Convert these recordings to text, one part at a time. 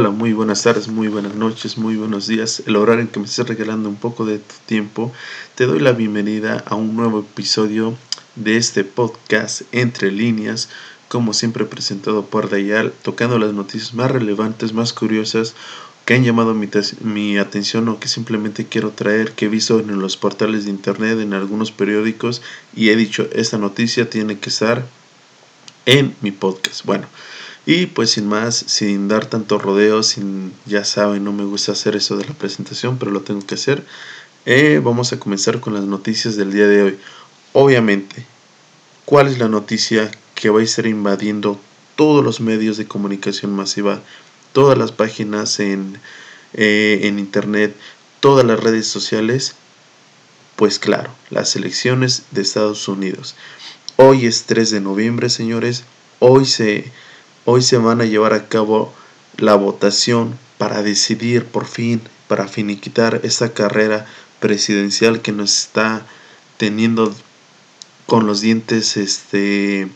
Hola, muy buenas tardes, muy buenas noches, muy buenos días. El horario en que me estés regalando un poco de tu tiempo, te doy la bienvenida a un nuevo episodio de este podcast Entre Líneas, como siempre presentado por Dayal, tocando las noticias más relevantes, más curiosas que han llamado mi, mi, atención o que simplemente quiero traer, que he visto en los portales de internet, en algunos periódicos, y he dicho, esta noticia tiene que estar en mi podcast. Bueno, y pues sin más, sin dar tanto rodeo, sin, ya saben, no me gusta hacer eso de la presentación, pero lo tengo que hacer. Eh, vamos a comenzar con las noticias del día de hoy. Obviamente, ¿cuál es la noticia que va a estar invadiendo todos los medios de comunicación masiva, todas las páginas en, eh, en internet, todas las redes sociales? Pues claro, las elecciones de Estados Unidos. Hoy es 3 de noviembre, señores. Hoy se Hoy se van a llevar a cabo la votación para decidir por fin, para finiquitar esta carrera presidencial que nos está teniendo con los dientes este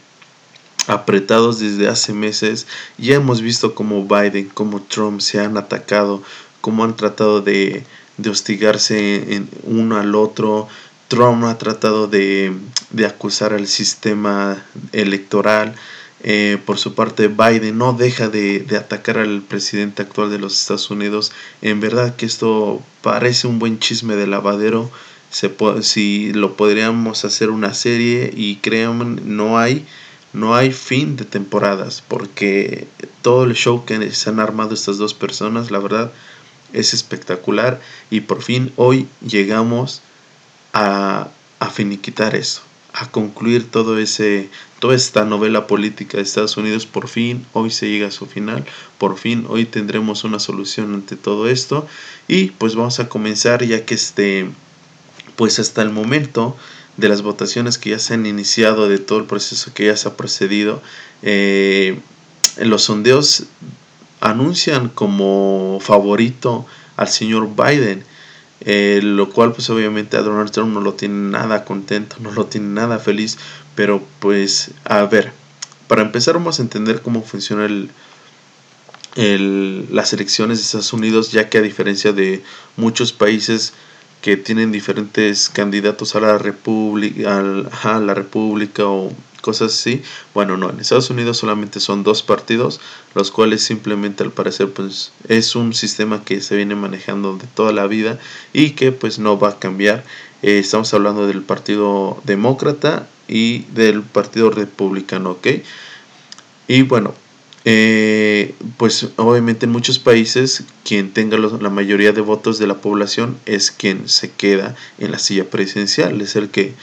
apretados desde hace meses. Ya hemos visto cómo Biden, como Trump se han atacado, cómo han tratado de, de hostigarse en uno al otro. Trump ha tratado de, de acusar al sistema electoral eh, por su parte, Biden no deja de, atacar al presidente actual de los Estados Unidos. En verdad que esto parece un buen chisme de lavadero. Se si lo podríamos hacer una serie y créanme, no hay, no hay fin de temporadas porque todo el show que se han armado estas dos personas, la verdad, es espectacular y por fin hoy llegamos a, a finiquitar eso a concluir todo ese, toda esta novela política de Estados Unidos. Por fin, hoy se llega a su final. Por fin, hoy tendremos una solución ante todo esto. Y pues vamos a comenzar ya que este, pues hasta el momento de las votaciones que ya se han iniciado, de todo el proceso que ya se ha procedido, eh, los sondeos anuncian como favorito al señor Biden. Eh, lo cual pues obviamente a Donald Trump no lo tiene nada contento, no lo tiene nada feliz, pero pues a ver, para empezar vamos a entender cómo funciona el, el, las elecciones de Estados Unidos, ya que a diferencia de muchos países que tienen diferentes candidatos a la república, a la república o cosas así. Bueno, no, en Estados Unidos solamente son dos partidos, los cuales simplemente al parecer pues es un sistema que se viene manejando de toda la vida y que pues no va a cambiar. Eh, estamos hablando del Partido Demócrata y del Partido Republicano, ¿ok? Y bueno, eh, pues obviamente en muchos países quien tenga la mayoría de votos de la población es quien se queda en la silla presidencial, es el que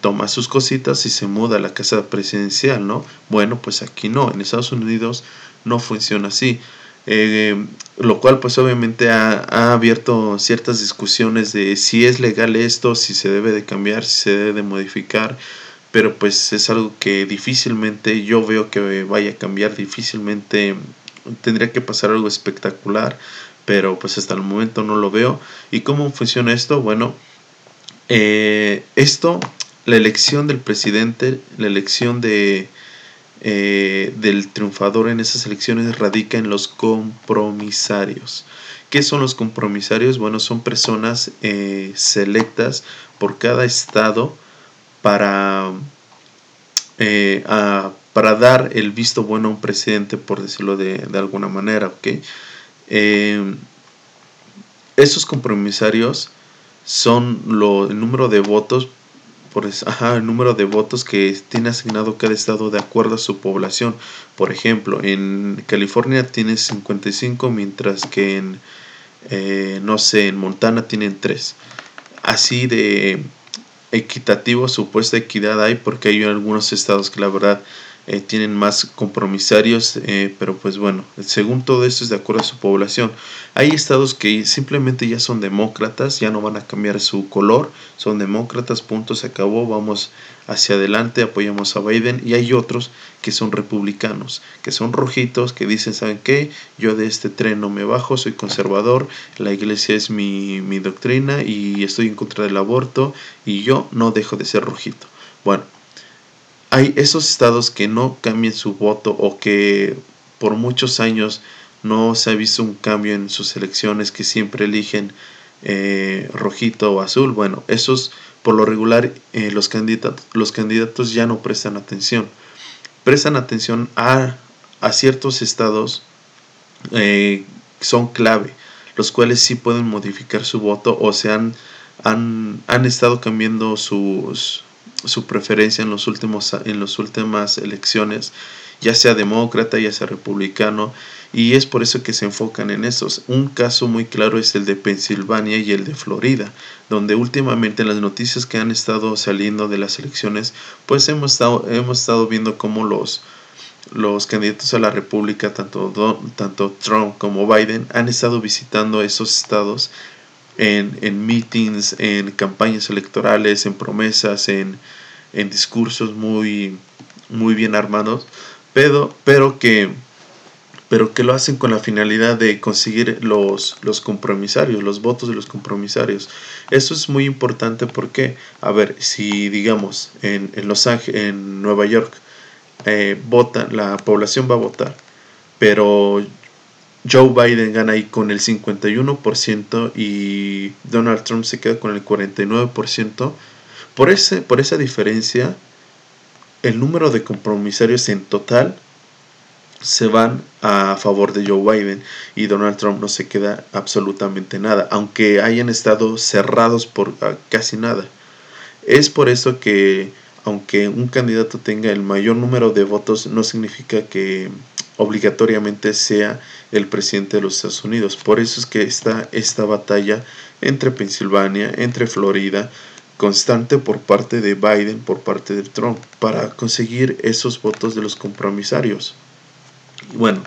toma sus cositas y se muda a la casa presidencial, ¿no? Bueno, pues aquí no, en Estados Unidos no funciona así. Eh, lo cual pues obviamente ha, ha, abierto ciertas discusiones de si es legal esto, si se debe de cambiar, si se debe de modificar, pero pues es algo que difícilmente yo veo que vaya a cambiar, difícilmente tendría que pasar algo espectacular, pero pues hasta el momento no lo veo. ¿Y cómo funciona esto? Bueno, eh, esto la elección del presidente, la elección de, eh, del triunfador en esas elecciones radica en los compromisarios. ¿Qué son los compromisarios? Bueno, son personas eh, selectas por cada estado para, eh, para dar el visto bueno a un presidente, por decirlo de, alguna manera. ¿okay? esos compromisarios son lo, el número de votos por el número de votos que tiene asignado cada estado de acuerdo a su población. Por ejemplo, en California tiene 55, mientras que en, eh, no sé, en Montana tienen 3. Así de equitativo, supuesta equidad hay, porque hay algunos estados que la verdad eh, tienen más compromisarios, eh, pero pues bueno, según todo esto es de acuerdo a su población. Hay estados que simplemente ya son demócratas, ya no van a cambiar su color, son demócratas, punto, se acabó, vamos hacia adelante, apoyamos a Biden, y hay otros que son republicanos, que son rojitos, que dicen, ¿saben qué? Yo de este tren no me bajo, soy conservador, la iglesia es mi, mi doctrina y estoy en contra del aborto y yo no dejo de ser rojito. Bueno, hay esos estados que no cambien su voto o que por muchos años no se ha visto un cambio en sus elecciones que siempre eligen eh, rojito o azul. Bueno, esos por lo regular eh, los, candidatos, los candidatos ya no prestan atención. Prestan atención a, a ciertos estados eh, son clave, los cuales sí pueden modificar su voto o se han, han, han estado cambiando sus, su preferencia en los últimos en las últimas elecciones ya sea demócrata ya sea republicano y es por eso que se enfocan en esos un caso muy claro es el de Pensilvania y el de Florida donde últimamente en las noticias que han estado saliendo de las elecciones pues hemos estado hemos estado viendo cómo los los candidatos a la República, tanto, tanto Trump como Biden, han estado visitando esos estados en, en meetings, en campañas electorales, en promesas, en, en discursos muy, muy bien armados, pero, pero, que, pero que lo hacen con la finalidad de conseguir los, los compromisarios, los votos de los compromisarios. Eso es muy importante porque, a ver, si digamos en, en Los Ángeles, en Nueva York, eh, la población va a votar, pero Joe Biden gana ahí con el 51% y Donald Trump se queda con el 49%. Por, ese, por esa diferencia, el número de compromisarios en total se van a favor de Joe Biden y Donald Trump no se queda absolutamente nada, aunque hayan estado cerrados por ah, casi nada. Es por eso que aunque un candidato tenga el mayor número de votos, no significa que obligatoriamente sea el presidente de los Estados Unidos. Por eso es que está esta batalla entre Pensilvania, entre Florida, constante por parte de Biden, por parte de Trump, para conseguir esos votos de los compromisarios. Bueno,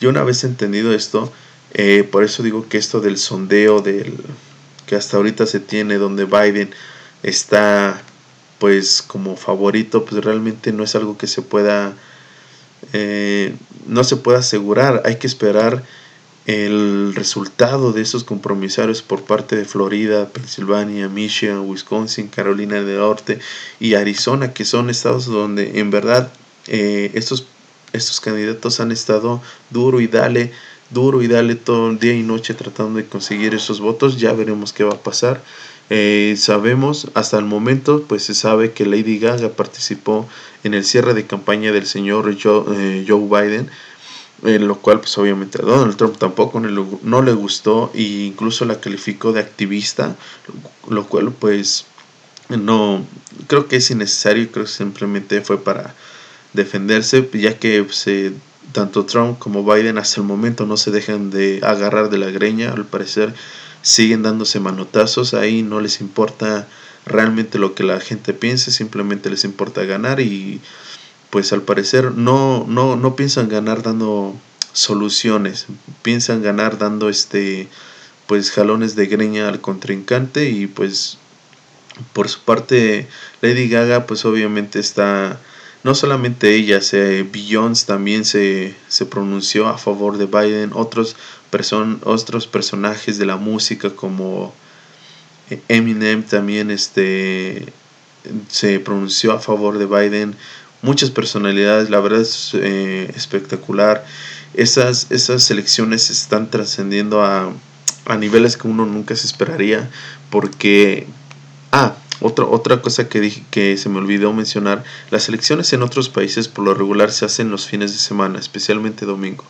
yo una vez entendido esto, eh, por eso digo que esto del sondeo del que hasta ahorita se tiene, donde Biden está pues como favorito pues realmente no es algo que se pueda eh, no se pueda asegurar hay que esperar el resultado de esos compromisarios por parte de Florida, Pensilvania, Michigan, Wisconsin, Carolina del Norte y Arizona, que son estados donde en verdad eh, estos, estos candidatos han estado duro y dale, duro y dale todo el día y noche tratando de conseguir esos votos. Ya veremos qué va a pasar. Eh, sabemos, hasta el momento, pues se sabe que Lady Gaga participó en el cierre de campaña del señor Joe, eh, Biden, en lo cual pues obviamente a Donald Trump tampoco no le, gustó e incluso la calificó de activista, lo cual pues no creo que es innecesario, creo que simplemente fue para defenderse, ya que pues, eh, tanto Trump como Biden hasta el momento no se dejan de agarrar de la greña, al parecer siguen dándose manotazos, ahí no les importa realmente lo que la gente piense, simplemente les importa ganar y pues al parecer no, no, no piensan ganar dando soluciones, piensan ganar dando este pues jalones de greña al contrincante y pues por su parte Lady Gaga pues obviamente está no solamente ella, se, Beyoncé también se, se pronunció a favor de Biden, otros person, otros personajes de la música como Eminem también este, se pronunció a favor de Biden. Muchas personalidades, la verdad es eh, espectacular. Esas, esas elecciones están trascendiendo a, a niveles que uno nunca se esperaría porque... Ah, otra, otra cosa que dije que se me olvidó mencionar, las elecciones en otros países por lo regular se hacen los fines de semana, especialmente domingo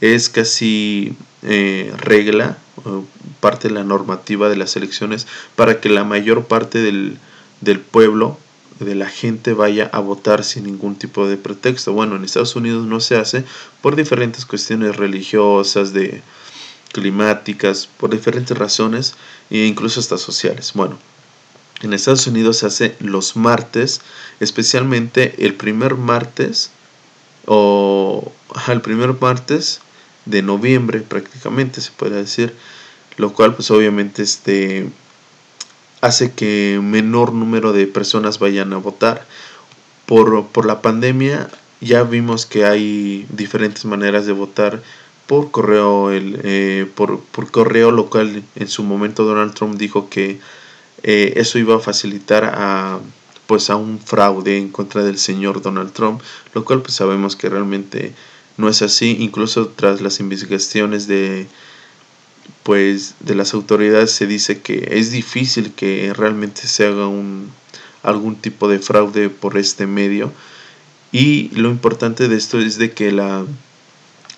es casi eh, regla, parte de la normativa de las elecciones, para que la mayor parte del, del pueblo, de la gente vaya a votar sin ningún tipo de pretexto. Bueno, en Estados Unidos no se hace por diferentes cuestiones religiosas, de climáticas, por diferentes razones e incluso hasta sociales. Bueno, en Estados Unidos se hace los martes, especialmente el primer martes o el primer martes de noviembre prácticamente se puede decir lo cual pues obviamente este hace que menor número de personas vayan a votar. Por, por la pandemia ya vimos que hay diferentes maneras de votar por correo el, eh, por, por, correo local. En su momento Donald Trump dijo que eh, eso iba a facilitar a pues a un fraude en contra del señor Donald Trump lo cual pues sabemos que realmente no es así, incluso tras las investigaciones de pues de las autoridades se dice que es difícil que realmente se haga un algún tipo de fraude por este medio. Y lo importante de esto es de que la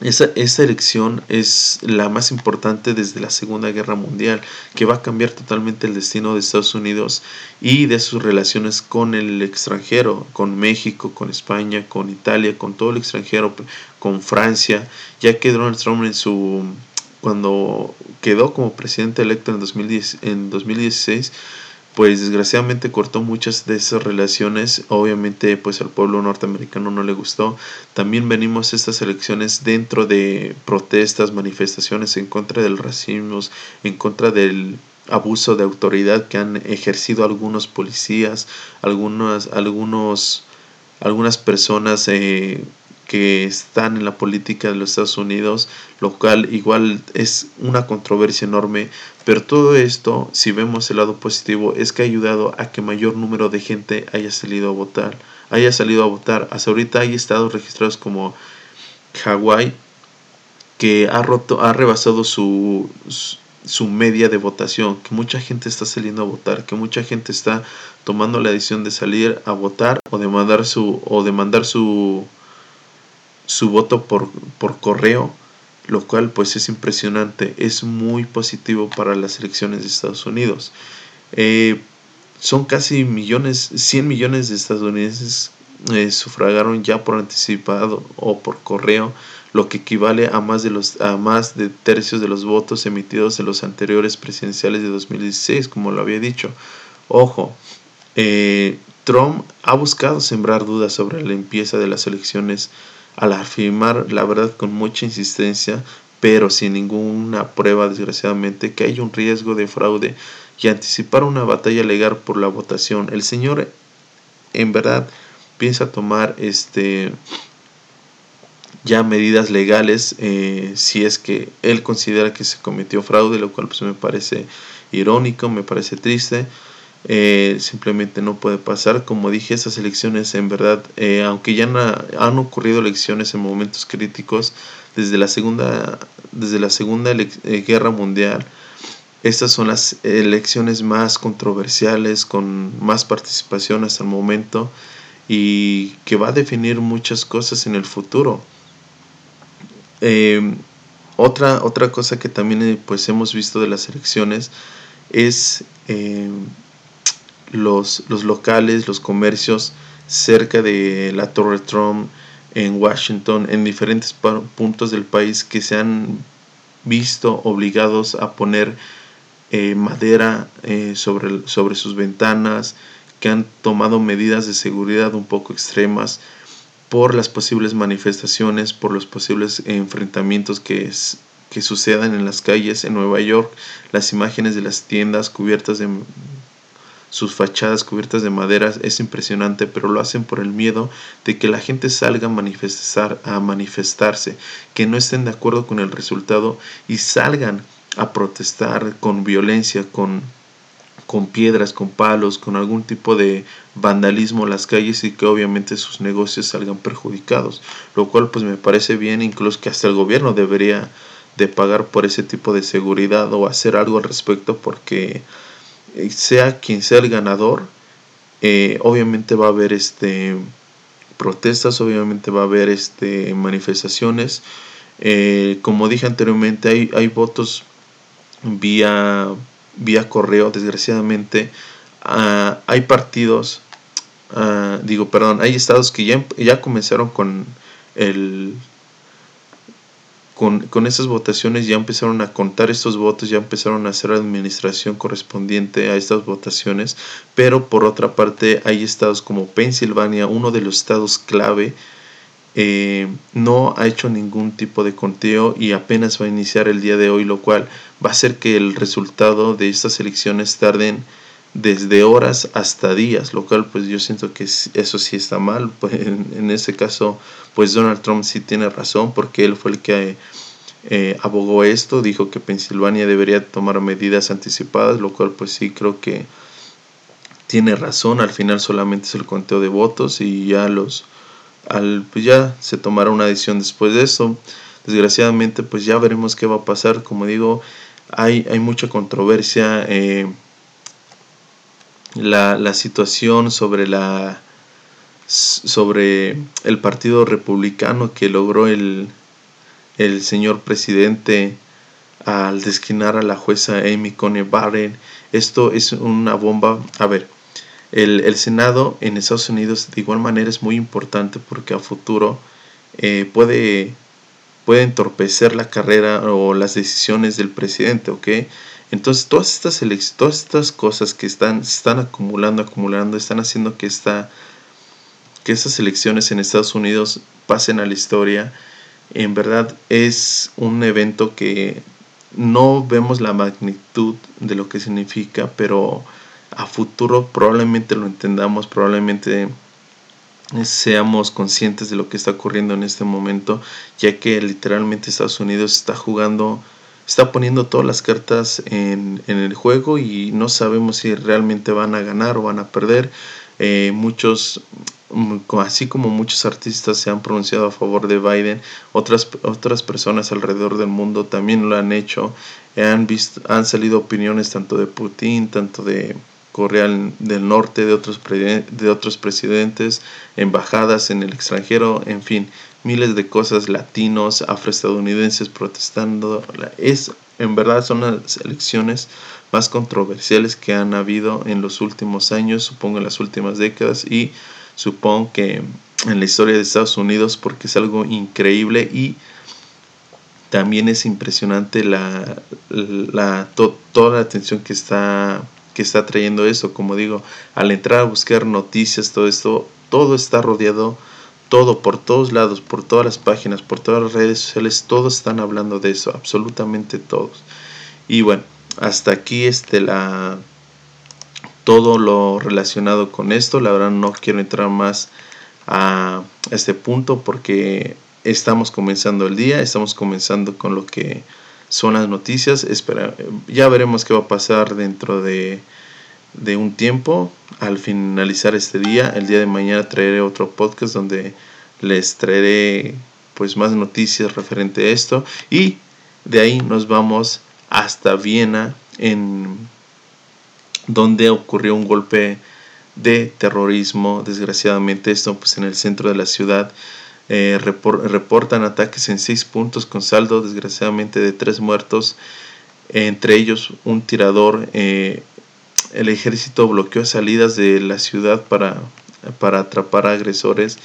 esa, esta elección es la más importante desde la Segunda Guerra Mundial, que va a cambiar totalmente el destino de Estados Unidos y de sus relaciones con el extranjero, con México, con España, con Italia, con todo el extranjero, con Francia, ya que Donald Trump en su cuando quedó como presidente electo en, 2010, en 2016 pues desgraciadamente cortó muchas de esas relaciones. Obviamente, pues al pueblo norteamericano no le gustó. También venimos estas elecciones dentro de protestas, manifestaciones en contra del racismo, en contra del abuso de autoridad que han ejercido algunos policías, algunas, algunos, algunas personas eh, que están en la política de los Estados Unidos, lo cual igual es una controversia enorme, pero todo esto, si vemos el lado positivo, es que ha ayudado a que mayor número de gente haya salido a votar, haya salido a votar. Hasta ahorita hay estados registrados como Hawái, que ha roto, ha rebasado su, su media de votación, que mucha gente está saliendo a votar, que mucha gente está tomando la decisión de salir a votar o de mandar su o de mandar su su voto por, por correo, lo cual pues es impresionante, es muy positivo para las elecciones de Estados Unidos. Eh, son casi millones, 100 millones de estadounidenses eh, sufragaron ya por anticipado o por correo, lo que equivale a más de los a más de tercios de los votos emitidos en los anteriores presidenciales de 2016, como lo había dicho. Ojo, eh, Trump ha buscado sembrar dudas sobre la limpieza de las elecciones al afirmar la verdad con mucha insistencia, pero sin ninguna prueba desgraciadamente que hay un riesgo de fraude y anticipar una batalla legal por la votación. El señor en verdad piensa tomar este ya medidas legales eh, si es que él considera que se cometió fraude, lo cual pues me parece irónico, me parece triste. Eh, simplemente no puede pasar. Como dije, esas elecciones en verdad, eh, aunque ya han ocurrido elecciones en momentos críticos desde la Segunda, desde la segunda eh, Guerra Mundial, estas son las elecciones más controversiales, con más participación hasta el momento y que va a definir muchas cosas en el futuro. otra, otra cosa que también pues hemos visto de las elecciones es los, los locales, los comercios cerca de la Torre Trump en Washington, en diferentes puntos del país que se han visto obligados a poner eh, madera eh, sobre, sobre sus ventanas, que han tomado medidas de seguridad un poco extremas por las posibles manifestaciones, por los posibles enfrentamientos que, que sucedan en las calles en Nueva York, las imágenes de las tiendas cubiertas de sus fachadas cubiertas de maderas es impresionante, pero lo hacen por el miedo de que la gente salga a, manifestar, a manifestarse, que no estén de acuerdo con el resultado y salgan a protestar con violencia, con, con piedras, con palos, con algún tipo de vandalismo en las calles y que obviamente sus negocios salgan perjudicados, lo cual pues me parece bien, incluso que hasta el gobierno debería de pagar por ese tipo de seguridad o hacer algo al respecto porque sea quien sea el ganador, eh, obviamente va a haber este protestas, obviamente va a haber este manifestaciones. Eh, como dije anteriormente, hay, hay votos vía, vía correo, desgraciadamente. Ah, hay partidos, ah, digo, perdón, hay estados que ya, ya comenzaron con el con, con esas votaciones ya empezaron a contar estos votos, ya empezaron a hacer la administración correspondiente a estas votaciones, pero por otra parte hay estados como Pensilvania, uno de los estados clave, eh, no ha hecho ningún tipo de conteo y apenas va a iniciar el día de hoy, lo cual va a hacer que el resultado de estas elecciones tarden desde horas hasta días, lo cual pues yo siento que eso sí está mal, pues en, ese caso pues Donald Trump sí tiene razón porque él fue el que eh, abogó esto, dijo que Pensilvania debería tomar medidas anticipadas, lo cual pues sí creo que tiene razón, al final solamente es el conteo de votos y ya los al, pues ya se tomará una decisión después de eso. Desgraciadamente, pues ya veremos qué va a pasar. Como digo, hay, hay mucha controversia. Eh, la, la, situación sobre la sobre el partido republicano que logró el, el señor presidente al desquinar a la jueza Amy Coney Barrett. Esto es una bomba. A ver, el, Senado en Estados Unidos de igual manera es muy importante porque a futuro eh, puede, puede entorpecer la carrera o las decisiones del presidente, ¿ok? Entonces todas estas, todas estas cosas que están, están acumulando, acumulando, están haciendo que, esta, que estas elecciones en Estados Unidos pasen a la historia. En verdad es un evento que no vemos la magnitud de lo que significa, pero a futuro probablemente lo entendamos, probablemente seamos conscientes de lo que está ocurriendo en este momento, ya que literalmente Estados Unidos está jugando, está poniendo todas las cartas en, el juego y no sabemos si realmente van a ganar o van a perder. Eh, muchos, mm, así como muchos artistas se han pronunciado a favor de Biden, otras, otras personas alrededor del mundo también lo han hecho. Han, visto, han salido opiniones tanto de Putin, tanto de Corea del Norte, de otros, de otros presidentes, embajadas en el extranjero, en fin, miles de cosas, latinos, afroestadounidenses protestando. Es, en verdad son las elecciones más controversiales que han habido en los últimos años, supongo en las últimas décadas y supongo que en la historia de Estados Unidos porque es algo increíble y también es impresionante la, la toda la atención que está que está trayendo eso. Como digo, al entrar a buscar noticias, todo esto, todo está rodeado, todo por todos lados, por todas las páginas, por todas las redes sociales, todos están hablando de eso, absolutamente todos. Y bueno, hasta aquí este la todo lo relacionado con esto. La verdad no quiero entrar más a este punto porque estamos comenzando el día, estamos comenzando con lo que son las noticias. Espera, ya veremos qué va a pasar dentro de, de, un tiempo. Al finalizar este día, el día de mañana traeré otro podcast donde les traeré pues más noticias referente a esto y de ahí nos vamos hasta Viena en donde ocurrió un golpe de terrorismo desgraciadamente esto pues en el centro de la ciudad eh, reportan ataques en seis puntos con saldo desgraciadamente de tres muertos, entre ellos un tirador. Eh, el ejército bloqueó salidas de la ciudad para, para atrapar a agresores.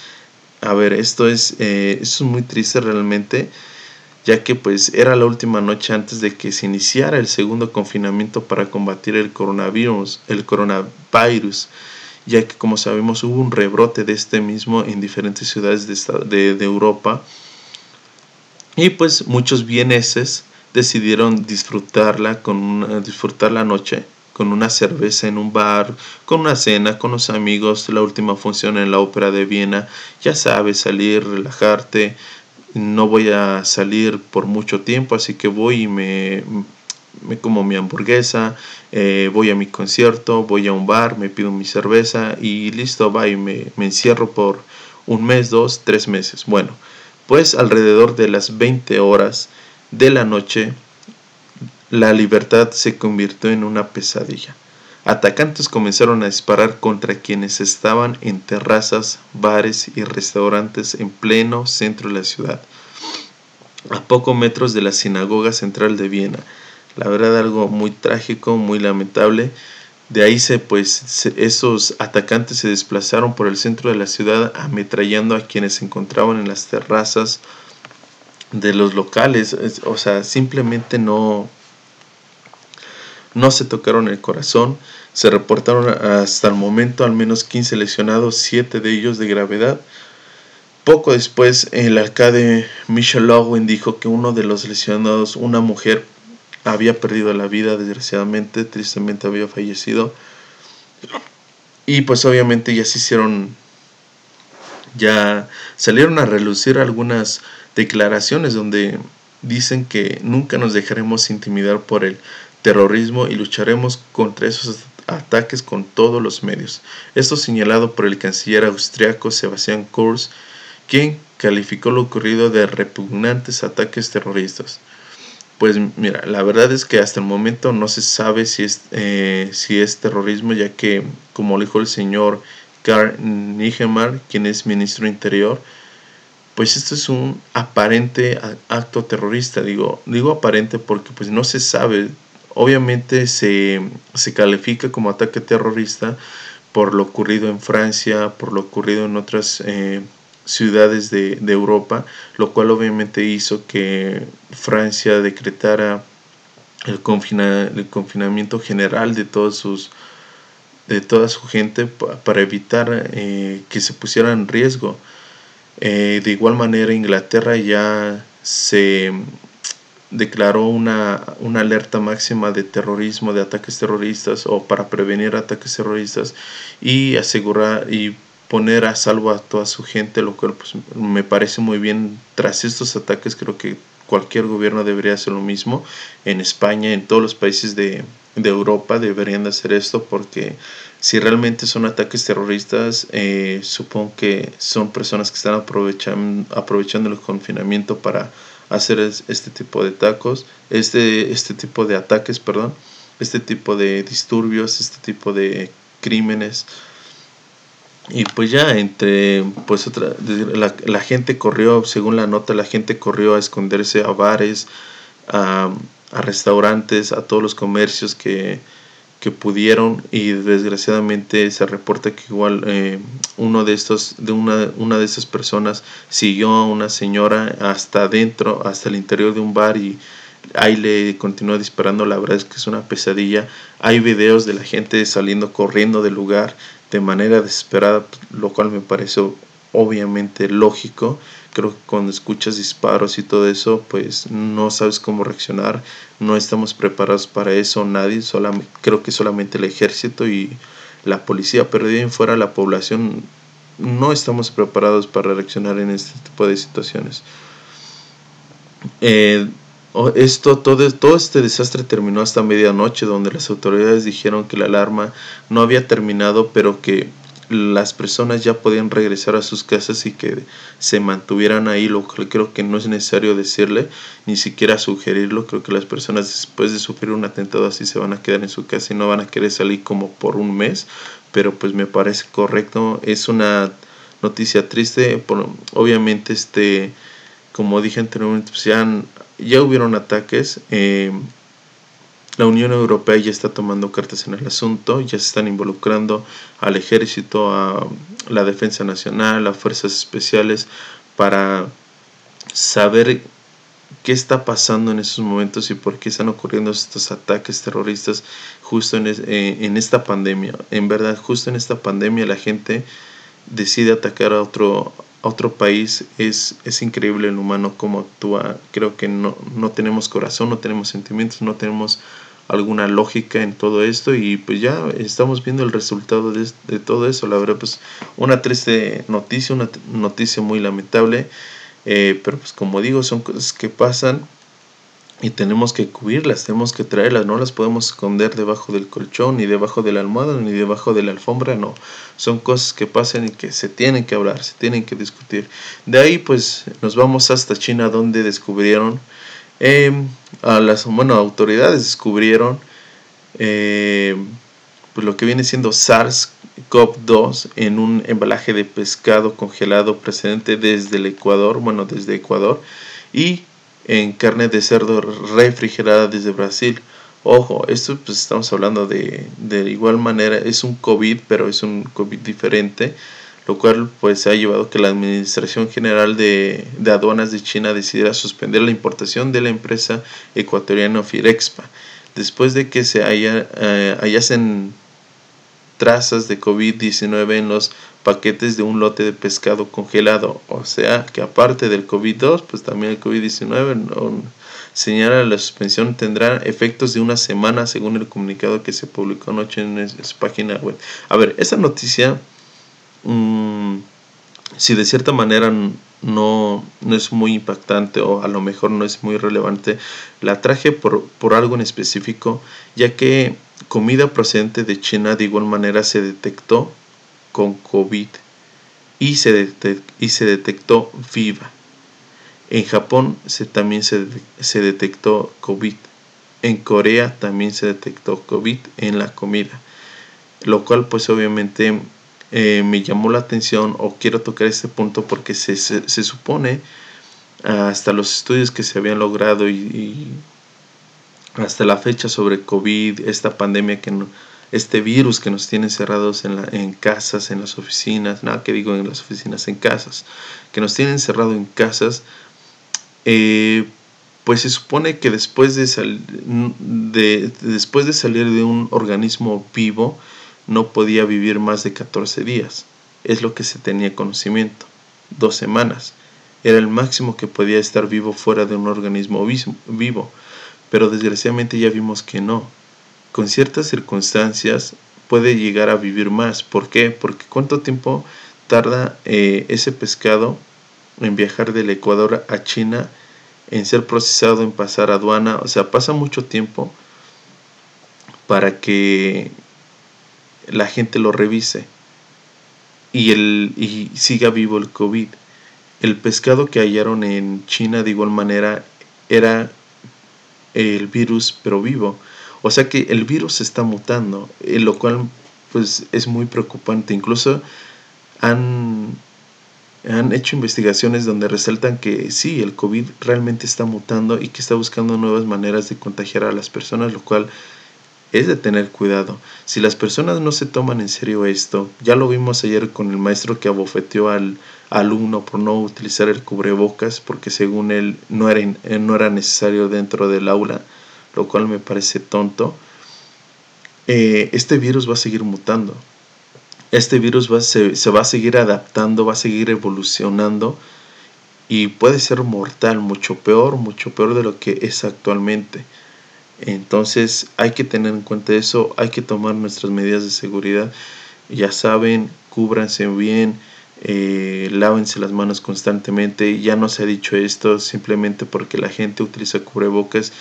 A ver, esto es, eh, es muy triste realmente, ya que pues era la última noche antes de que se iniciara el segundo confinamiento para combatir el coronavirus. El coronavirus ya que como sabemos hubo un rebrote de este mismo en diferentes ciudades de, de, Europa y pues muchos vieneses decidieron disfrutarla con disfrutar la noche con una cerveza en un bar, con una cena con los amigos, la última función en la ópera de Viena, ya sabes, salir, relajarte, no voy a salir por mucho tiempo, así que voy y me como mi hamburguesa, eh, voy a mi concierto, voy a un bar, me pido mi cerveza y listo, va y me, me encierro por un mes, dos, tres meses. Bueno, pues alrededor de las 20 horas de la noche, la libertad se convirtió en una pesadilla. Atacantes comenzaron a disparar contra quienes estaban en terrazas, bares y restaurantes en pleno centro de la ciudad, a pocos metros de la sinagoga central de Viena. La verdad algo muy trágico, muy lamentable. De ahí se pues esos atacantes se desplazaron por el centro de la ciudad ametrallando a quienes se encontraban en las terrazas de los locales, o sea, simplemente no no se tocaron el corazón. Se reportaron hasta el momento al menos 15 lesionados, 7 de ellos de gravedad. Poco después, el alcalde Michel Owen dijo que uno de los lesionados, una mujer, había perdido la vida, desgraciadamente, tristemente había fallecido. Y pues obviamente ya se hicieron, ya salieron a relucir algunas declaraciones donde dicen que nunca nos dejaremos intimidar por el terrorismo y lucharemos contra esos ataques con todos los medios. Esto señalado por el canciller austriaco Sebastian Kurz, quien calificó lo ocurrido de repugnantes ataques terroristas. Pues mira, la verdad es que hasta el momento no se sabe si es, eh, si es terrorismo, ya que, como dijo el señor Karl Nigemar, quien es ministro interior, pues esto es un aparente acto terrorista. Digo, digo aparente porque pues no se sabe. Obviamente se, se califica como ataque terrorista por lo ocurrido en Francia, por lo ocurrido en otras eh, ciudades de, Europa, lo cual obviamente hizo que Francia decretara el, el confinamiento general de todos sus de toda su gente para evitar eh, que se pusiera en riesgo. Eh, de igual manera, Inglaterra ya se declaró una, una, alerta máxima de terrorismo, de ataques terroristas o para prevenir ataques terroristas y asegurar y poner a salvo a toda su gente, lo cual pues, me parece muy bien. Tras estos ataques creo que cualquier gobierno debería hacer lo mismo. En España, en todos los países de, de Europa deberían de hacer esto porque si realmente son ataques terroristas, eh, supongo que son personas que están aprovechando, aprovechando el confinamiento para hacer este tipo de tacos, este, este tipo de ataques, perdón, este tipo de disturbios, este tipo de crímenes. Y pues ya entre, pues otra, la, la gente corrió, según la nota, la gente corrió a esconderse a bares, a, a restaurantes, a todos los comercios que, que pudieron y desgraciadamente se reporta que igual eh, uno de estos de una, una de esas personas siguió a una señora hasta adentro hasta el interior de un bar y ahí le continuó disparando. La verdad es que es una pesadilla. Hay videos de la gente saliendo corriendo del lugar de manera desesperada lo cual me parece obviamente lógico creo que cuando escuchas disparos y todo eso, pues no sabes cómo reaccionar, no estamos preparados para eso, nadie, solamente, creo que solamente el ejército y la policía, pero de fuera la población no estamos preparados para reaccionar en este tipo de situaciones. Eh, esto, todo, todo este desastre terminó hasta medianoche, donde las autoridades dijeron que la alarma no había terminado, pero que las personas ya podían regresar a sus casas y que se mantuvieran ahí, lo que creo que no es necesario decirle, ni siquiera sugerirlo, creo que las personas después de sufrir un atentado así se van a quedar en su casa y no van a querer salir como por un mes, pero pues me parece correcto, es una noticia triste, obviamente este, como dije anteriormente, pues ya, ya hubieron ataques, eh, la Unión Europea ya está tomando cartas en el asunto, ya se están involucrando al ejército, a la defensa nacional, a fuerzas especiales para saber qué está pasando en esos momentos y por qué están ocurriendo estos ataques terroristas justo en, eh, en esta pandemia. En verdad, justo en esta pandemia la gente decide atacar a otro, otro país. Es, es increíble el humano cómo actúa. Creo que no, no tenemos corazón, no tenemos sentimientos, no tenemos alguna lógica en todo esto y pues ya estamos viendo el resultado de, de, todo eso. La verdad, pues una triste noticia, una noticia muy lamentable, eh, pero pues como digo, son cosas que pasan y tenemos que cubrirlas, tenemos que traerlas, no las podemos esconder debajo del colchón, ni debajo de la almohada, ni debajo de la alfombra, no. Son cosas que pasan y que se tienen que hablar, se tienen que discutir. De ahí pues nos vamos hasta China donde descubrieron eh, a las bueno, autoridades descubrieron eh, pues lo que viene siendo SARS-CoV-2 en un embalaje de pescado congelado procedente desde el Ecuador, bueno, desde Ecuador, y en carne de cerdo refrigerada desde Brasil. Ojo, esto pues estamos hablando de, de igual manera, es un COVID, pero es un COVID diferente lo cual pues ha llevado a que la Administración General de, Aduanas de China decidiera suspender la importación de la empresa ecuatoriana Firexpa, después de que se haya, eh, trazas de COVID-19 en los paquetes de un lote de pescado congelado, o sea que aparte del COVID-2, pues también el COVID-19 señala la suspensión tendrá efectos de una semana según el comunicado que se publicó anoche en su página web. A ver, esa noticia Mm, si de cierta manera no, no es muy impactante o a lo mejor no es muy relevante, la traje por, por algo en específico, ya que comida procedente de China de igual manera se detectó con COVID. y se, y se detectó viva. En Japón también se, se detectó COVID. En Corea también se detectó COVID en la comida. Lo cual pues obviamente eh, me llamó la atención o quiero tocar este punto porque se, se, supone hasta los estudios que se habían logrado y, hasta la fecha sobre COVID, esta pandemia que este virus que nos tiene encerrados en, la, en casas, en las oficinas, nada que digo en las oficinas, en casas, que nos tienen encerrado en casas, eh, pues se supone que después de, de, después de salir de un organismo vivo, no podía vivir más de 14 días. Es lo que se tenía conocimiento. Dos semanas. Era el máximo que podía estar vivo fuera de un organismo vivo. Pero desgraciadamente ya vimos que no. Con ciertas circunstancias puede llegar a vivir más. ¿Por qué? Porque cuánto tiempo tarda eh, ese pescado en viajar del Ecuador a China, en ser procesado, en pasar aduana. O sea, pasa mucho tiempo para que la gente lo revise y, el, y siga vivo el COVID. El pescado que hallaron en China de igual manera era el virus pero vivo. O sea que el virus está mutando, eh, lo cual pues es muy preocupante. Incluso han, han hecho investigaciones donde resaltan que sí, el COVID realmente está mutando y que está buscando nuevas maneras de contagiar a las personas, lo cual es de tener cuidado. Si las personas no se toman en serio esto, ya lo vimos ayer con el maestro que abofeteó al alumno por no utilizar el cubrebocas porque según él no era, eh, no era necesario dentro del aula, lo cual me parece tonto. Eh, este virus va a seguir mutando. Este virus va, se, se va a seguir adaptando, va a seguir evolucionando y puede ser mortal, mucho peor, mucho peor de lo que es actualmente. Entonces hay que tener en cuenta eso, hay que tomar nuestras medidas de seguridad. Ya saben, cúbranse bien, eh, lávense las manos constantemente. Ya no se ha dicho esto simplemente porque la gente utiliza cubrebocas.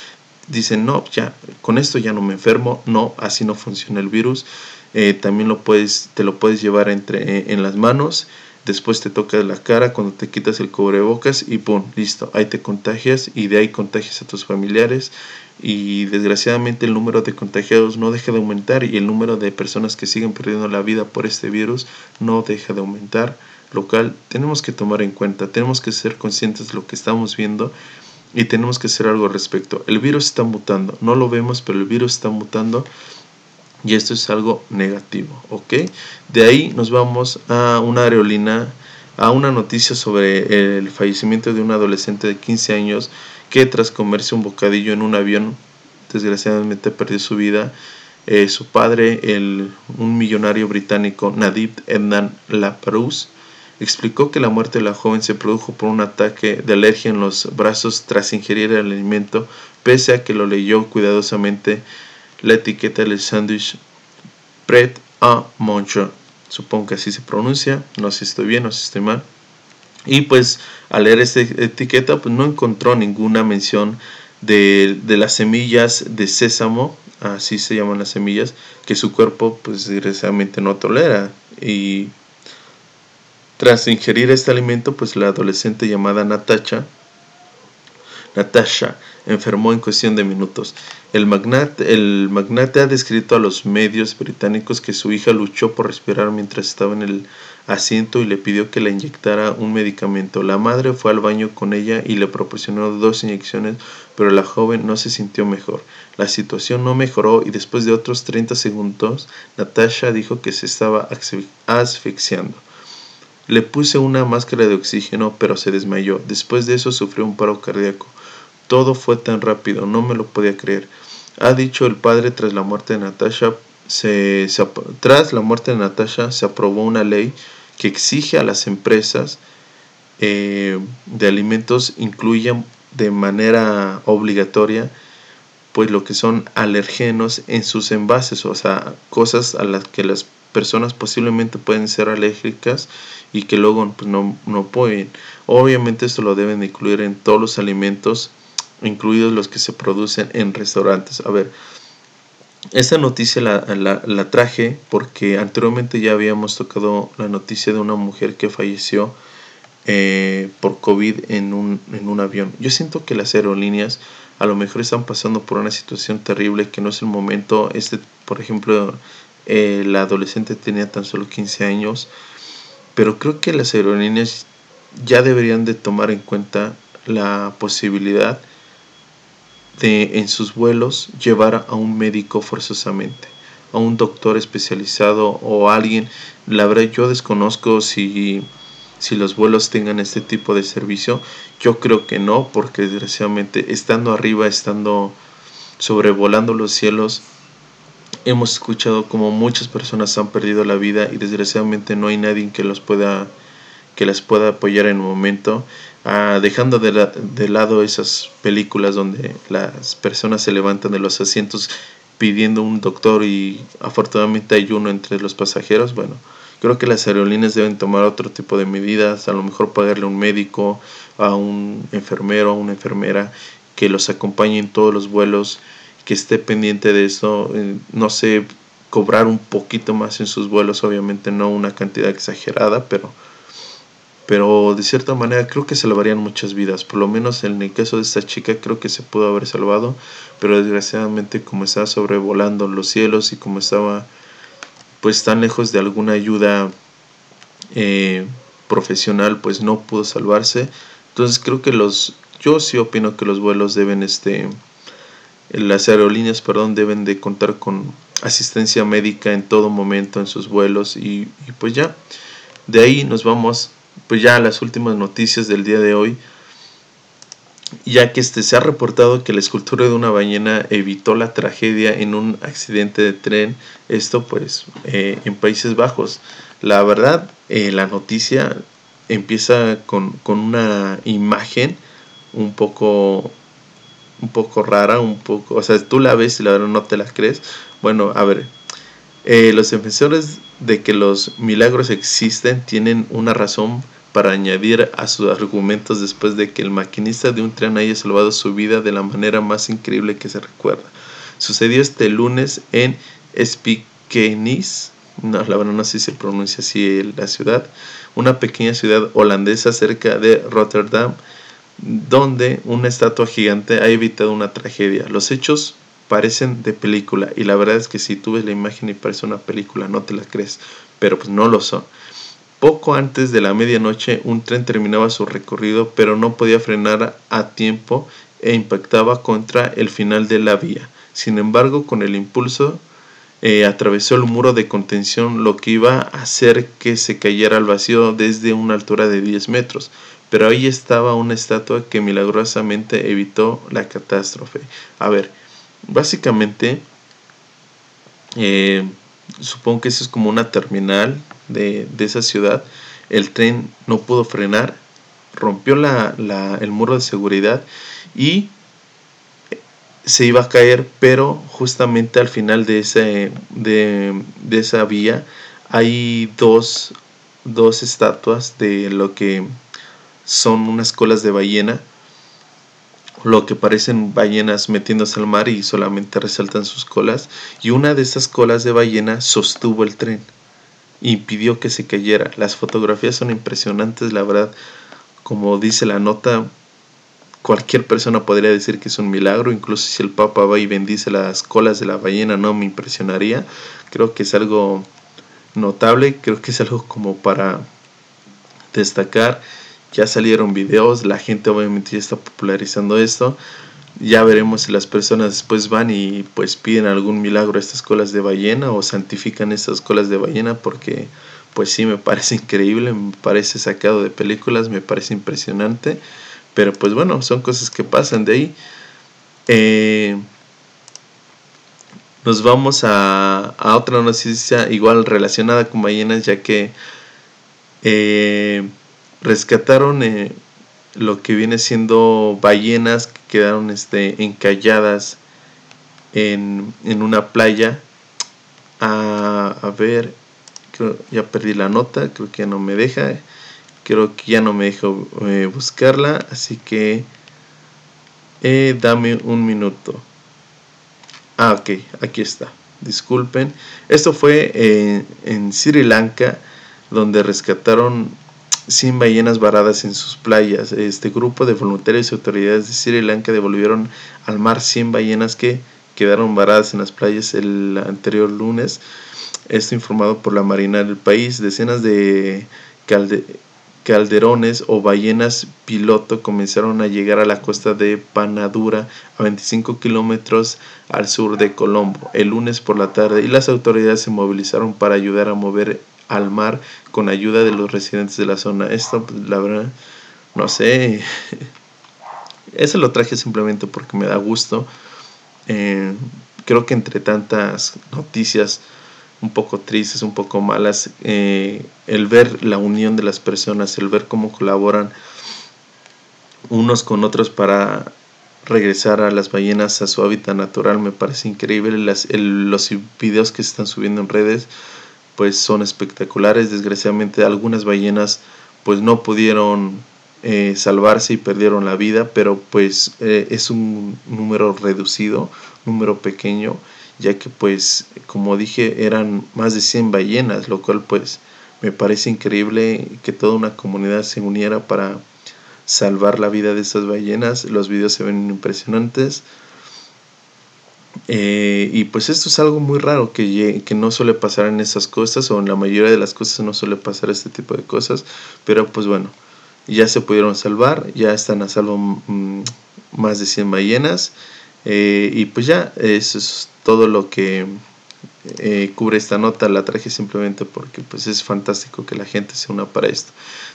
Dicen, no, ya, con esto ya no me enfermo. No, así no funciona el virus. Eh, también lo puedes, te lo puedes llevar entre, eh, en las manos después te tocas la cara cuando te quitas el cubrebocas y pum, listo, ahí te contagias y de ahí contagias a tus familiares y desgraciadamente el número de contagiados no deja de aumentar y el número de personas que siguen perdiendo la vida por este virus no deja de aumentar, lo cual tenemos que tomar en cuenta, tenemos que ser conscientes de lo que estamos viendo y tenemos que hacer algo al respecto. El virus está mutando, no lo vemos, pero el virus está mutando y esto es algo negativo, ¿ok? De ahí nos vamos a una aerolínea, a una noticia sobre el fallecimiento de un adolescente de 15 años que tras comerse un bocadillo en un avión, desgraciadamente perdió su vida. Eh, su padre, el, un millonario británico, Nadib Ednan Laprous, explicó que la muerte de la joven se produjo por un ataque de alergia en los brazos tras ingerir el alimento, pese a que lo leyó cuidadosamente la etiqueta del sándwich Pret a Moncho. Supongo que así se pronuncia, no sé si estoy bien, sé si estoy mal. Y pues al leer esta etiqueta pues no encontró ninguna mención de, las semillas de sésamo, así se llaman las semillas, que su cuerpo pues desgraciadamente no tolera. Y tras ingerir este alimento pues la adolescente llamada Natasha, Natasha enfermó en cuestión de minutos. El magnate, el magnate ha descrito a los medios británicos que su hija luchó por respirar mientras estaba en el asiento y le pidió que le inyectara un medicamento. La madre fue al baño con ella y le proporcionó dos inyecciones, pero la joven no se sintió mejor. La situación no mejoró y después de otros 30 segundos, Natasha dijo que se estaba asfixiando. Le puse una máscara de oxígeno, pero se desmayó. Después de eso sufrió un paro cardíaco. Todo fue tan rápido, no me lo podía creer. Ha dicho el padre tras la muerte de Natasha. Se, tras la muerte de Natasha se aprobó una ley que exige a las empresas eh, de alimentos incluyan de manera obligatoria pues lo que son alergenos en sus envases, o sea, cosas a las que las personas posiblemente pueden ser alérgicas y que luego pues, no, no pueden. Obviamente esto lo deben incluir en todos los alimentos incluidos los que se producen en restaurantes. A ver, esta noticia la, la, traje porque anteriormente ya habíamos tocado la noticia de una mujer que falleció eh, por COVID en un, en un avión. Yo siento que las aerolíneas a lo mejor están pasando por una situación terrible que no es el momento. Este, por ejemplo, eh, la adolescente tenía tan solo 15 años, pero creo que las aerolíneas ya deberían de tomar en cuenta la posibilidad de en sus vuelos llevar a un médico forzosamente, a un doctor especializado o alguien. La verdad yo desconozco si, si los vuelos tengan este tipo de servicio. Yo creo que no, porque desgraciadamente estando arriba, estando sobrevolando los cielos, hemos escuchado como muchas personas han perdido la vida y desgraciadamente no hay nadie que los pueda que las pueda apoyar en el momento. Ah, dejando de, lado esas películas donde las personas se levantan de los asientos pidiendo un doctor y afortunadamente hay uno entre los pasajeros, bueno, creo que las aerolíneas deben tomar otro tipo de medidas, a lo mejor pagarle a un médico, a un enfermero, a una enfermera que los acompañe en todos los vuelos, que esté pendiente de eso, eh, no sé, cobrar un poquito más en sus vuelos, obviamente no una cantidad exagerada, pero pero de cierta manera creo que salvarían muchas vidas, por lo menos en el caso de esta chica creo que se pudo haber salvado, pero desgraciadamente como estaba sobrevolando los cielos y como estaba pues tan lejos de alguna ayuda eh, profesional pues no pudo salvarse, entonces creo que los, yo sí opino que los vuelos deben este, las aerolíneas perdón deben de contar con asistencia médica en todo momento en sus vuelos y, pues ya de ahí nos vamos pues ya las últimas noticias del día de hoy, ya que este, se ha reportado que la escultura de una ballena evitó la tragedia en un accidente de tren, esto pues eh, en Países Bajos. La verdad, eh, la noticia empieza con, con, una imagen un poco un poco rara, un poco, o sea, tú la ves y la verdad no te la crees. Bueno, a ver, eh, los defensores de que los milagros existen tienen una razón para añadir a sus argumentos después de que el maquinista de un tren haya salvado su vida de la manera más increíble que se recuerda. Sucedió este lunes en Spikenis, no, la verdad no sé si se pronuncia así la ciudad, una pequeña ciudad holandesa cerca de Rotterdam, donde una estatua gigante ha evitado una tragedia. Los hechos parecen de película y la verdad es que si tú ves la imagen y parece una película no te la crees, pero pues no lo son. Poco antes de la medianoche un tren terminaba su recorrido pero no podía frenar a tiempo e impactaba contra el final de la vía. Sin embargo, con el impulso eh, atravesó el muro de contención, lo que iba a hacer que se cayera al vacío desde una altura de 10 metros. Pero ahí estaba una estatua que milagrosamente evitó la catástrofe. A ver, Básicamente, eh, supongo que eso es como una terminal de, esa ciudad. El tren no pudo frenar, rompió el muro de seguridad y se iba a caer, pero justamente al final de, ese, de, de esa vía hay dos, dos estatuas de lo que son unas colas de ballena lo que parecen ballenas metiéndose al mar y solamente resaltan sus colas, y una de esas colas de ballena sostuvo el tren, impidió que se cayera. Las fotografías son impresionantes, la verdad, como dice la nota, cualquier persona podría decir que es un milagro, incluso si el Papa va y bendice las colas de la ballena, no me impresionaría. Creo que es algo notable, creo que es algo como para destacar ya salieron videos, la gente obviamente ya está popularizando esto. Ya veremos si las personas después van y pues piden algún milagro a estas colas de ballena o santifican estas colas de ballena porque pues sí me parece increíble, me parece sacado de películas, me parece impresionante. Pero pues bueno, son cosas que pasan de ahí. Eh, nos vamos a, a, otra noticia igual relacionada con ballenas ya que eh, rescataron eh, lo que viene siendo ballenas que quedaron este, encalladas en, una playa. A, ver, ya perdí la nota, creo que ya no me deja. Creo que ya no me deja eh, buscarla, así que eh, dame un minuto. Ah, ok, aquí está. disculpen. Esto fue en Sri Lanka, donde rescataron 100 ballenas varadas en sus playas. Este grupo de voluntarios y autoridades de Sri Lanka devolvieron al mar 100 ballenas que quedaron varadas en las playas el anterior lunes. Esto informado por la Marina del país. Decenas de calderones o ballenas piloto comenzaron a llegar a la costa de Panadura, a 25 kilómetros al sur de Colombo, el lunes por la tarde, y las autoridades se movilizaron para ayudar a mover al mar con ayuda de los residentes de la zona. Esto, pues, la verdad, no sé. Eso lo traje simplemente porque me da gusto. Eh, creo que entre tantas noticias un poco tristes, un poco malas, eh, el ver la unión de las personas, el ver cómo colaboran unos con otros para regresar a las ballenas a su hábitat natural me parece increíble. Las, los videos que se están subiendo en redes pues son espectaculares. Desgraciadamente algunas ballenas pues no pudieron eh, salvarse y perdieron la vida, pero pues eh, es un número reducido, número pequeño ya que pues como dije eran más de 100 ballenas, lo cual pues me parece increíble que toda una comunidad se uniera para salvar la vida de estas ballenas. Los videos se ven impresionantes. Eh, y pues esto es algo muy raro que, que no suele pasar en esas cosas o en la mayoría de las cosas no suele pasar este tipo de cosas. Pero pues bueno, ya se pudieron salvar, ya están a salvo mm, más de 100 ballenas. Eh, y pues ya, eso es todo lo que eh, cubre esta nota. La traje simplemente porque pues es fantástico que la gente se una para esto.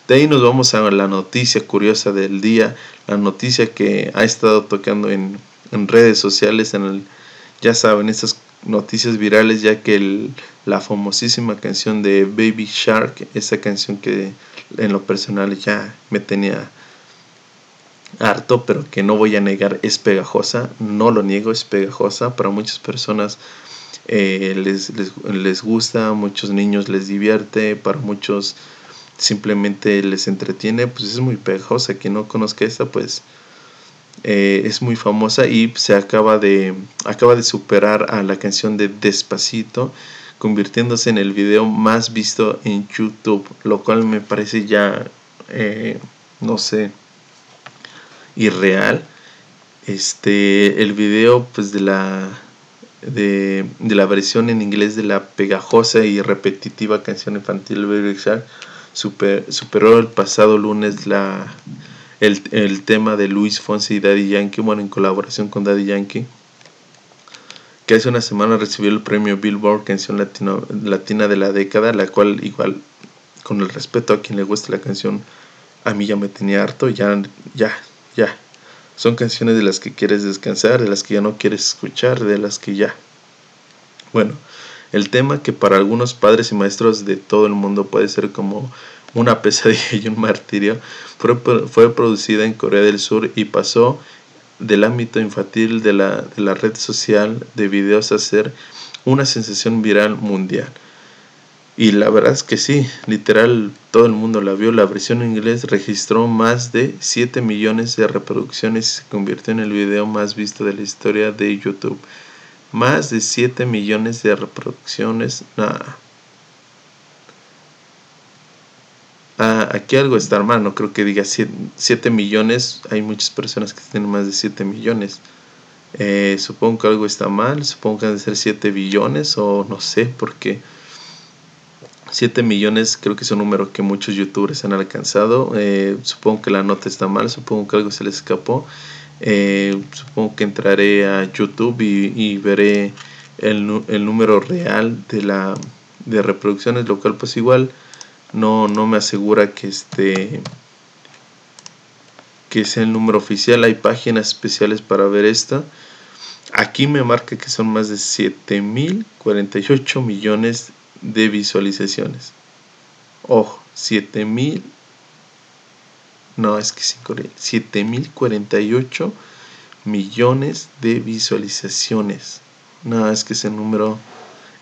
De ahí nos vamos a la noticia curiosa del día, la noticia que ha estado tocando en, redes sociales, en el, ya saben, estas noticias virales, ya que la famosísima canción de Baby Shark, esa canción que en lo personal ya me tenía harto, pero que no voy a negar es pegajosa, no lo niego, es pegajosa, para muchas personas eh, les, les, gusta, a muchos niños les divierte, para muchos simplemente les entretiene, pues es muy pegajosa, quien no conozca esta pues eh, es muy famosa y se acaba de, acaba de superar a la canción de Despacito, convirtiéndose en el video más visto en YouTube, lo cual me parece ya, eh, no sé, irreal. Este, el video pues de la de, la versión en inglés de la pegajosa y repetitiva canción infantil Baby Shark super, superó el pasado lunes la, el, tema de Luis Fonsi y Daddy Yankee, bueno, en colaboración con Daddy Yankee, que hace una semana recibió el premio Billboard Canción Latino, Latina de la década, la cual igual, con el respeto a quien le guste la canción, a mí ya me tenía harto, ya, ya, ya. Son canciones de las que quieres descansar, de las que ya no quieres escuchar, de las que ya. Bueno, el tema que para algunos padres y maestros de todo el mundo puede ser como una pesadilla y un martirio, fue, fue producida en Corea del Sur y pasó del ámbito infantil de la, de la red social de videos a ser una sensación viral mundial. Y la verdad es que sí, literal todo el mundo la vio. La versión en inglés registró más de 7 millones de reproducciones y se convirtió en el video más visto de la historia de YouTube. Más de 7 millones de reproducciones. Nada. Ah, aquí algo está mal, no creo que diga 7, millones. Hay muchas personas que tienen más de 7 millones. Eh, supongo que algo está mal, supongo que debe ser 7 billones o no sé, porque 7 millones creo que es un número que muchos youtubers han alcanzado. Eh, supongo que la nota está mal, supongo que algo se les escapó. Eh, supongo que entraré a YouTube y, veré el, número real de la de reproducciones, lo cual pues igual no, no me asegura que este que sea el número oficial. Hay páginas especiales para ver esto. Aquí me marca que son más de 7.048 millones de visualizaciones. Ojo, 7000. No, es que 7048 millones de visualizaciones. No, es que ese número.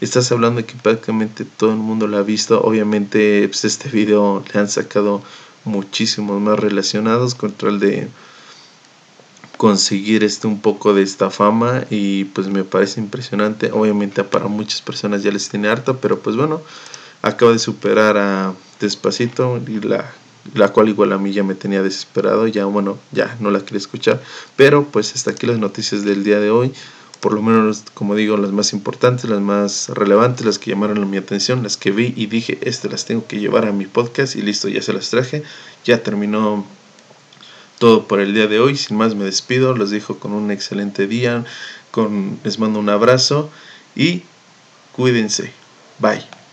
Estás hablando de que prácticamente todo el mundo lo ha visto. Obviamente, pues este video le han sacado muchísimos más relacionados contra el de conseguir este un poco de esta fama y pues me parece impresionante. Obviamente para muchas personas ya les tiene harto pero pues bueno acaba de superar a Despacito y la la cual igual a mí ya me tenía desesperado, ya bueno, ya no la quería escuchar, pero pues hasta aquí las noticias del día de hoy, por lo menos como digo, las más importantes, las más relevantes, las que llamaron mi atención, las que vi y dije, este las tengo que llevar a mi podcast y listo, ya se las traje, ya terminó todo por el día de hoy, sin más me despido, los dejo con un excelente día, con, les mando un abrazo y cuídense, bye.